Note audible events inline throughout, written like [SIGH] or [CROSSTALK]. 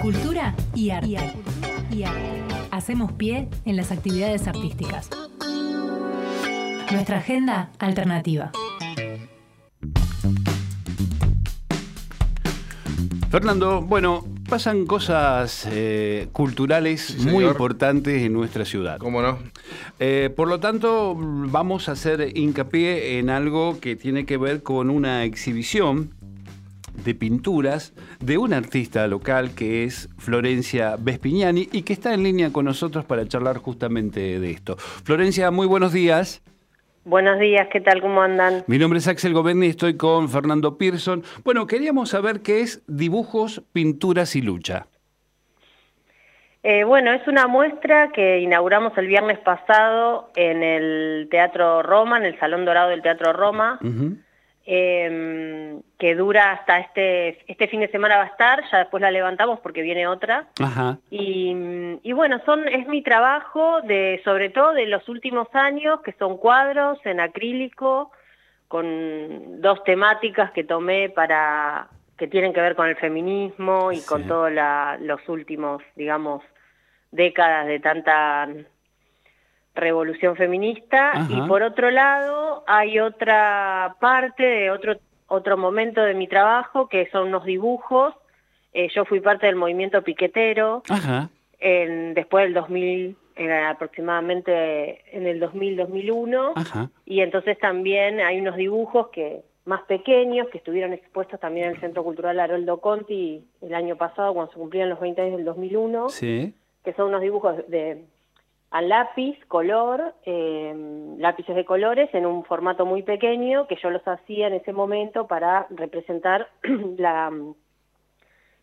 Cultura y arte. Y arte. Hacemos pie en las actividades artísticas. Nuestra agenda alternativa. Fernando, bueno, pasan cosas eh, culturales Sí, muy importantes en nuestra ciudad. ¿Cómo no? Eh, por lo tanto, vamos a hacer hincapié en algo que tiene que ver con una exhibición de pinturas de una artista local que es Florencia Vespignani y que está en línea con nosotros para charlar justamente de esto. Florencia, muy buenos días. Buenos días, ¿qué tal? ¿Cómo andan? Mi nombre es Axel Govendi y estoy con Fernando Pearson. Bueno, queríamos saber qué es dibujos, pinturas y lucha. Eh, bueno, es una muestra que inauguramos el viernes pasado en el Teatro Roma, en el Salón Dorado del Teatro Roma. Eh, que dura hasta este, este fin de semana va a estar, ya después la levantamos porque viene otra. Ajá. Y, y bueno, son, es mi trabajo de, sobre todo de los últimos años, que son cuadros en acrílico, con dos temáticas que tomé para que tienen que ver con el feminismo y Sí. con todos los últimos, digamos, décadas de tanta revolución feminista. Ajá. Y por otro lado, hay otra parte de otro, otro momento de mi trabajo, que son unos dibujos. Eh, yo fui parte del movimiento piquetero Ajá. en, después del 2000, en, aproximadamente en el 2000-2001. Ajá. Y entonces también hay unos dibujos que más pequeños que estuvieron expuestos también en el Centro Cultural Haroldo Conti el año pasado cuando se cumplían los 20 años del 2001, Sí. que son unos dibujos de a lápiz, color, eh, lápices de colores en un formato muy pequeño que yo los hacía en ese momento para representar [CLEARS THROAT] la,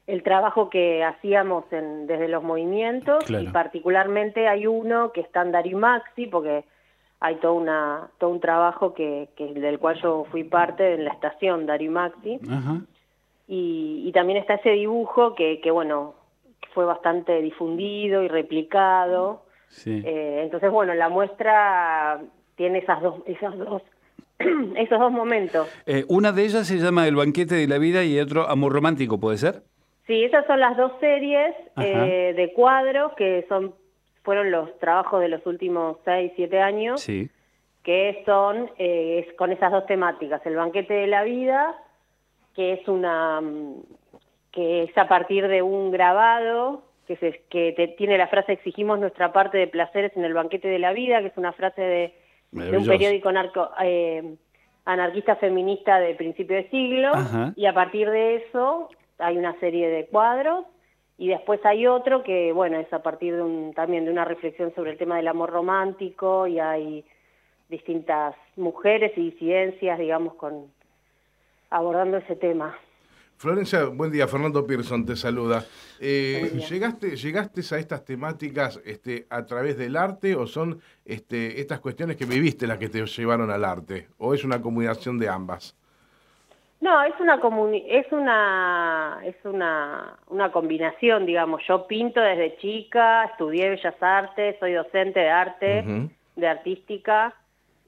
el trabajo que hacíamos en- desde los movimientos Claro. y particularmente hay uno que está en Darimaxi porque hay todo, una, todo un trabajo que, que del cual yo fui parte en la estación Darimaxi Ajá. y, y también está ese dibujo que, que, bueno, fue bastante difundido y replicado. Sí. Eh, entonces, bueno, la muestra tiene esas dos, esas dos, [CLEARS THROAT] esos dos momentos. Eh, una de ellas se llama El banquete de la vida y otro Amor romántico, ¿puede ser? Sí, esas son las dos series eh, de cuadros que son fueron los trabajos de los últimos seis, siete años, Sí. que son eh, es con esas dos temáticas, el banquete de la vida, que es una mm, que es a partir de un grabado que se, que te- tiene la frase exigimos nuestra parte de placeres en el banquete de la vida, que es una frase de, de un periódico narco- eh, anarquista feminista de principio de siglo, Ajá. y a partir de eso hay una serie de cuadros y después hay otro que, bueno, es a partir de un, también de una reflexión sobre el tema del amor romántico y hay distintas mujeres y disidencias, digamos, con abordando ese tema. Florencia, buen día. Fernando Pearson te saluda. Eh. ¿llegaste, ¿Llegaste a estas temáticas este, a través del arte o son este, estas cuestiones que viviste las que te llevaron al arte? ¿O es una combinación de ambas? No, es una comuni- es una es una una combinación, digamos. Yo pinto desde chica, estudié bellas artes, soy docente de arte, de artística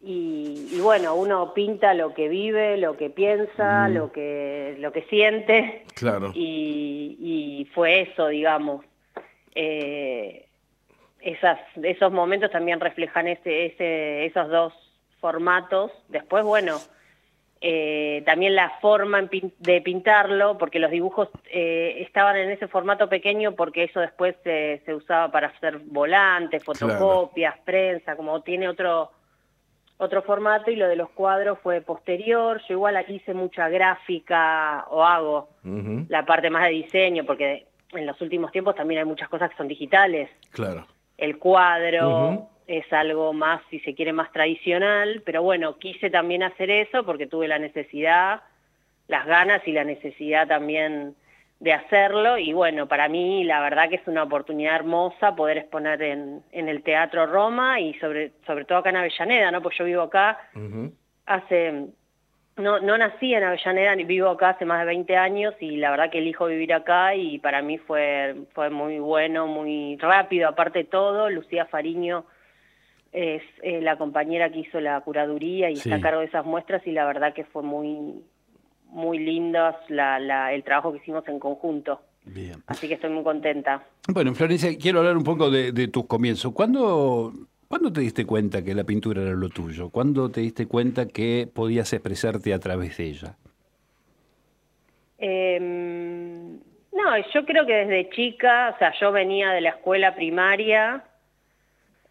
y, y bueno, uno pinta lo que vive, lo que piensa, lo que lo que siente Claro. y, y fue eso, digamos. Eh, esas, esos momentos también reflejan ese, ese, esos dos formatos. Después, bueno, eh, también la forma de pintarlo, porque los dibujos eh, estaban en ese formato pequeño porque eso después se, se usaba para hacer volantes, fotocopias, prensa, como tiene otro otro formato y lo de los cuadros fue posterior. Yo igual aquí hice mucha gráfica o hago la parte más de diseño, porque en los últimos tiempos también hay muchas cosas que son digitales. Claro. El cuadro es algo más, si se quiere, más tradicional, pero bueno, quise también hacer eso porque tuve la necesidad, las ganas y la necesidad también de hacerlo y bueno, para mí la verdad que es una oportunidad hermosa poder exponer en, en el Teatro Roma y sobre, sobre todo acá en Avellaneda, ¿no? Pues yo vivo acá hace no no nací en Avellaneda ni vivo acá hace más de 20 años y la verdad que elijo vivir acá y para mí fue fue muy bueno muy rápido aparte de todo Lucía Fariño es eh, la compañera que hizo la curaduría y Sí. está a cargo de esas muestras y la verdad que fue muy muy lindas la, la, el trabajo que hicimos en conjunto Bien. Así que estoy muy contenta. Bueno, Florencia, quiero hablar un poco de, de tus comienzos. ¿Cuándo, ¿Cuándo te diste cuenta que la pintura era lo tuyo? ¿Cuándo te diste cuenta que podías expresarte a través de ella? Em, no, yo creo que desde chica, o sea, yo venía de la escuela primaria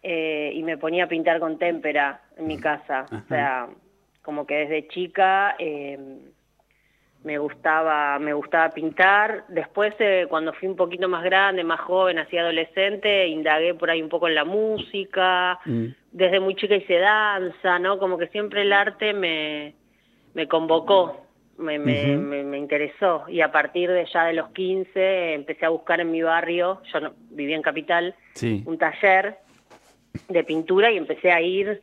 eh, y me ponía a pintar con témpera en mi casa. O sea, como que desde chica em, me gustaba me gustaba pintar. Después, eh, cuando fui un poquito más grande, más joven, así adolescente, indagué por ahí un poco en la música. Mm. Desde muy chica hice danza, ¿no? Como que siempre el arte me, me convocó, me, me, me, me interesó. Y a partir de ya de los 15 empecé a buscar en mi barrio, yo no, vivía en Capital, Sí. un taller de pintura y empecé a ir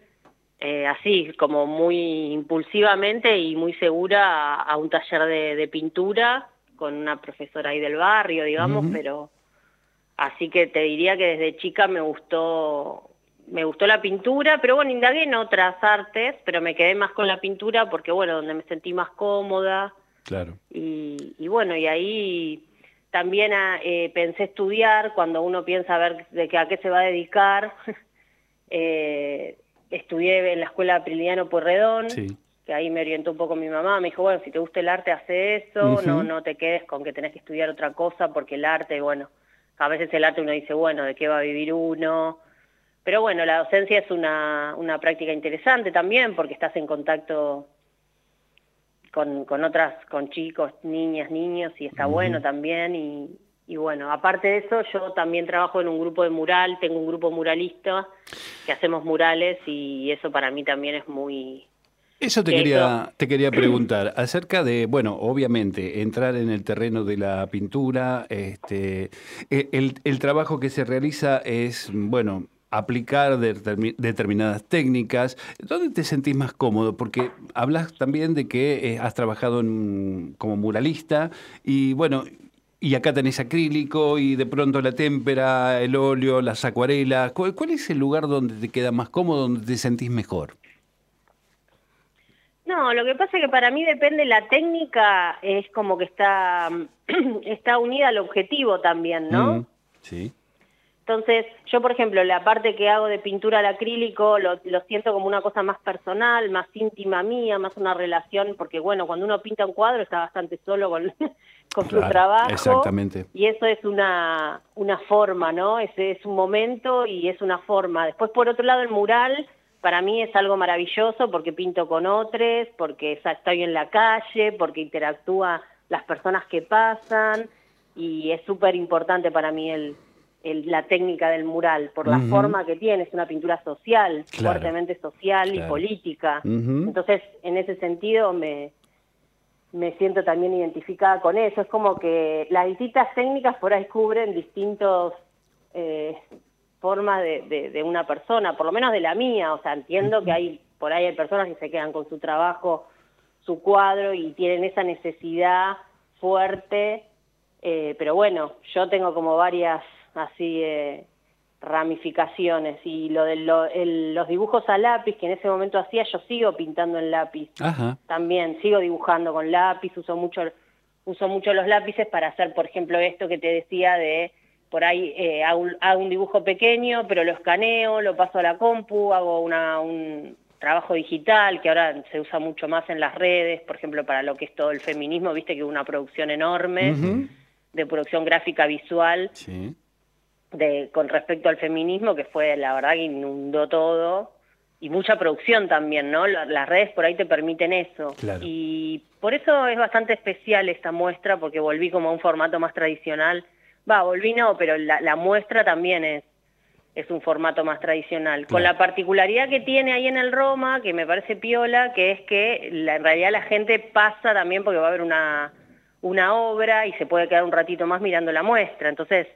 eh, así, como muy impulsivamente y muy segura a, a un taller de, de pintura con una profesora ahí del barrio, digamos, pero así que te diría que desde chica me gustó me gustó la pintura, pero bueno, indagué en otras artes, pero me quedé más con la pintura porque bueno, donde me sentí más cómoda, Claro. y, y bueno, y ahí también ah, eh, pensé estudiar, cuando uno piensa a ver de qué, a qué se va a dedicar, [LAUGHS] eh, estudié en la escuela Priliano Pueyrredón, Sí. que ahí me orientó un poco mi mamá, me dijo, bueno, si te gusta el arte, hace eso, no, no te quedes con que tenés que estudiar otra cosa, porque el arte, bueno, a veces el arte uno dice, bueno, ¿de qué va a vivir uno? Pero bueno, la docencia es una, una práctica interesante también, porque estás en contacto con, con otras, con chicos, niñas, niños, y está bueno también. Y, y bueno, aparte de eso, yo también trabajo en un grupo de mural, tengo un grupo muralista que hacemos murales y eso para mí también es muy... Eso te Que quería, te quería preguntar acerca de, bueno, obviamente, entrar en el terreno de la pintura, este, e- el, el trabajo que se realiza es, bueno, aplicar determi- determinadas técnicas. ¿Dónde te sentís más cómodo? Porque hablas también de que eh, has trabajado en- como muralista y, bueno, y acá tenés acrílico y de pronto la témpera, el óleo, las acuarelas. ¿Cuál, cuál es el lugar donde te queda más cómodo, donde te sentís mejor? No, lo que pasa es que para mí depende la técnica, es como que está, [CLEARS THROAT] está unida al objetivo también, ¿no? Mm, sí. Entonces, yo, por ejemplo, la parte que hago de pintura al acrílico lo, lo siento como una cosa más personal, más íntima mía, más una relación, porque bueno, cuando uno pinta un cuadro está bastante solo con, [LAUGHS] con su trabajo. exactamente. Y eso es una, una forma, ¿no? Ese es un momento y es una forma. Después, por otro lado, el mural para mí es algo maravilloso porque pinto con otros, porque estoy en la calle, porque interactúa las personas que pasan y es súper importante para mí el, el- la técnica del mural, por la forma que tiene, es una pintura social, Claro. fuertemente social Claro. y política. Entonces, en ese sentido me, me siento también identificada con eso. Es como que las distintas técnicas por ahí cubren distintos eh, formas de, de- de una persona, por lo menos de la mía. O sea, entiendo que hay por ahí hay personas que se quedan con su trabajo, su cuadro y tienen esa necesidad fuerte. eh, pero bueno, yo tengo como varias así eh, ramificaciones y lo de lo- el- los dibujos a lápiz que en ese momento hacía, yo sigo pintando en lápiz Ajá. también sigo dibujando con lápiz, uso mucho, uso mucho los lápices para hacer, por ejemplo, esto que te decía de por ahí eh, hago, un- hago un dibujo pequeño, pero lo escaneo, lo paso a la compu, hago una, un trabajo digital que ahora se usa mucho más en las redes, por ejemplo, para lo que es todo el feminismo, viste que una producción enorme de producción gráfica visual Sí. De, con respecto al feminismo, que fue la verdad que inundó todo, y mucha producción también, ¿no? La- Las redes por ahí te permiten eso. Claro. Y por eso es bastante especial esta muestra, porque volví como a un formato más tradicional. Va, volví no, pero la, la muestra también es, es un formato más tradicional. Con la particularidad que tiene ahí en el Roma, que me parece piola, que es que la- en realidad la gente pasa también porque va a haber una, una obra y se puede quedar un ratito más mirando la muestra. Entonces,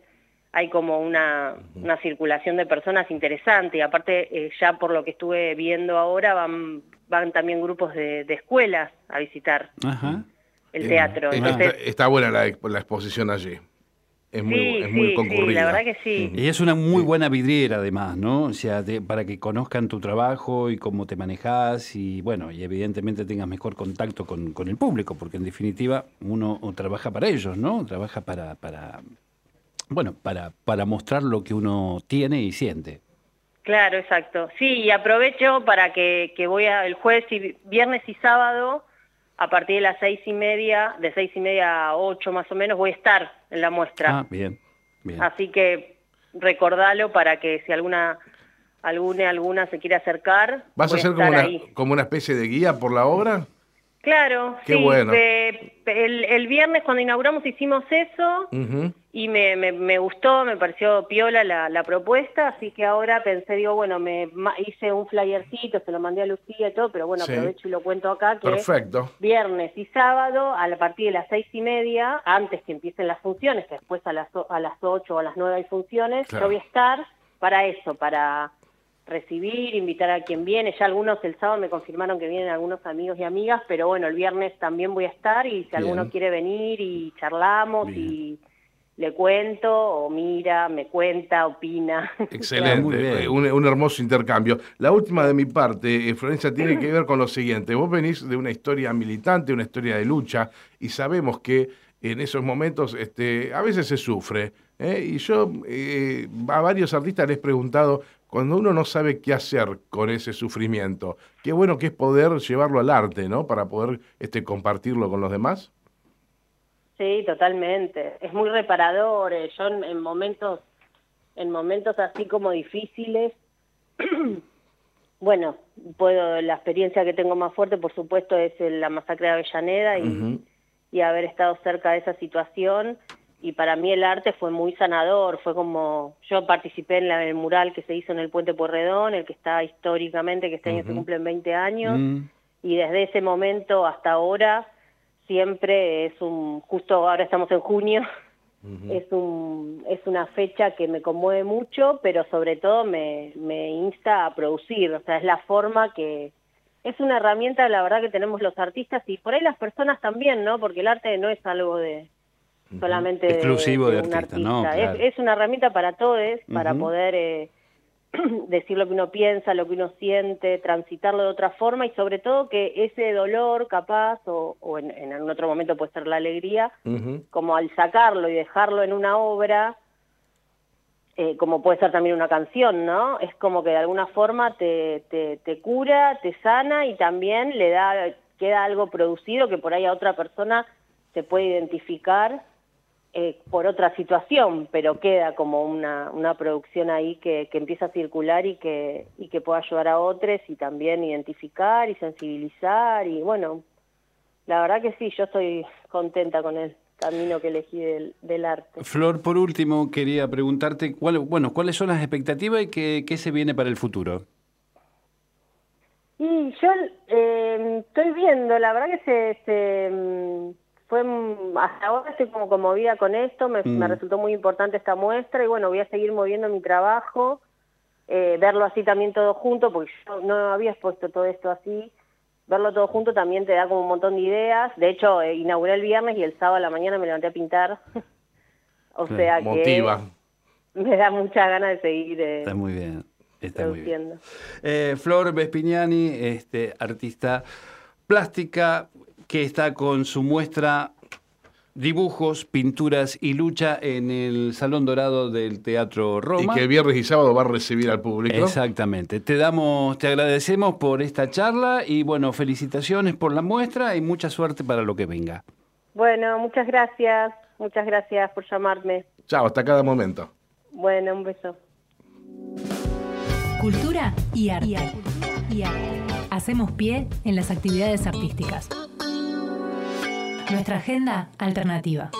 hay como una, una circulación de personas interesante y aparte eh, ya por lo que estuve viendo ahora van, van también grupos de, de escuelas a visitar Ajá. el Eh, teatro. Está, Entonces, está buena la, la exposición allí. es muy, Sí, es muy sí, concurrida. sí, la verdad que sí. Y es una muy buena vidriera además, ¿no? O sea, de- para que conozcan tu trabajo y cómo te manejas y bueno, y evidentemente tengas mejor contacto con, con el público, porque en definitiva uno trabaja para ellos, ¿no? Trabaja para, para bueno, para, para mostrar lo que uno tiene y siente. Claro, exacto. Sí, y aprovecho para que, que voy a, el jueves y viernes y sábado, a partir de las seis y media, de seis y media a ocho más o menos, voy a estar en la muestra. Ah, bien, bien. Así que recordalo para que si alguna alguna alguna se quiere acercar, ¿Vas a hacer como estar una, ahí. como una especie de guía por la obra? Claro, Qué sí. bueno. el, el viernes cuando inauguramos hicimos eso y me, me, me gustó, me pareció piola la, la propuesta, así que ahora pensé, digo, bueno, me hice un flyercito, se lo mandé a Lucía y todo, pero bueno, Sí. aprovecho y lo cuento acá que Perfecto. viernes y sábado a la partir de las seis y media, antes que empiecen las funciones, que después a las, a las ocho o a las nueve hay funciones, Claro. yo voy a estar para eso, para recibir, invitar a quien viene. Ya algunos el sábado me confirmaron que vienen algunos amigos y amigas, pero bueno, el viernes también voy a estar y si alguno quiere venir y charlamos y le cuento o mira, me cuenta, opina. [LAUGHS] Excelente, Muy bien. un, un hermoso intercambio. La última de mi parte, eh, Florencia, tiene que ver con lo siguiente. Vos venís de una historia militante, una historia de lucha, y sabemos que en esos momentos este, a veces se sufre. ¿eh? Y yo eh, a varios artistas les he preguntado, cuando uno no sabe qué hacer con ese sufrimiento, qué bueno que es poder llevarlo al arte, ¿no? Para poder este, compartirlo con los demás. Sí, totalmente. Es muy reparador. eh, Yo en, en momentos, en momentos así como difíciles, [CLEARS THROAT] bueno, puedo la experiencia que tengo más fuerte, por supuesto, es la masacre de Avellaneda y, y haber estado cerca de esa situación. Y para mí el arte fue muy sanador. Fue como yo participé en la- el mural que se hizo en el Puente Porredón, el que está históricamente, que este año se cumplen 20 años Mm. y desde ese momento hasta ahora siempre es un justo ahora estamos en junio es un es una fecha que me conmueve mucho pero sobre todo me, me insta a producir o sea es la forma que es una herramienta la verdad que tenemos los artistas y por ahí las personas también no porque el arte no es algo de solamente de- Exclusivo de un artista, ¿no? Es- Claro. es, una herramienta para todos para poder eh, [CLEARS THROAT] decir lo que uno piensa, lo que uno siente, transitarlo de otra forma y sobre todo que ese dolor capaz o, o en, en algún otro momento puede ser la alegría, como al sacarlo y dejarlo en una obra, eh, como puede ser también una canción, ¿no? Es como que de alguna forma te, te, te cura, te sana y también le da, queda algo producido que por ahí a otra persona se puede identificar eh, por otra situación, pero queda como una, una producción ahí que, que empieza a circular y que, y que pueda ayudar a otros y también identificar y sensibilizar y bueno, la verdad que sí, yo estoy contenta con el camino que elegí del, del arte. Flor, por último, quería preguntarte, cuál, bueno, ¿cuáles son las expectativas y qué, qué se viene para el futuro? Y yo eh, estoy viendo, la verdad que se, se, mm, fue mm, hasta ahora estoy como conmovida con esto, me, Mm. me resultó muy importante esta muestra y bueno, voy a seguir moviendo mi trabajo, eh, verlo así también todo junto, porque yo no había expuesto todo esto así, verlo todo junto también te da como un montón de ideas, de hecho eh, inauguré el viernes y el sábado a la mañana me levanté a pintar, [LAUGHS] o sea que me da muchas ganas de seguir eh, Está muy bien, está muy bien. Eh, Flor Vespignani, este, artista plástica, que está con su muestra Dibujos, Pinturas y Lucha en el Salón Dorado del Teatro Y Roma. que viernes y sábado va a recibir al público. Exactamente. Te damos, te agradecemos por esta charla y bueno, felicitaciones por la muestra y mucha suerte para lo que venga. Bueno, muchas gracias, muchas gracias por llamarme. Chao, hasta cada momento. Bueno, un beso. Cultura y arte. Y arte. Hacemos pie en las actividades artísticas. Nuestra agenda alternativa.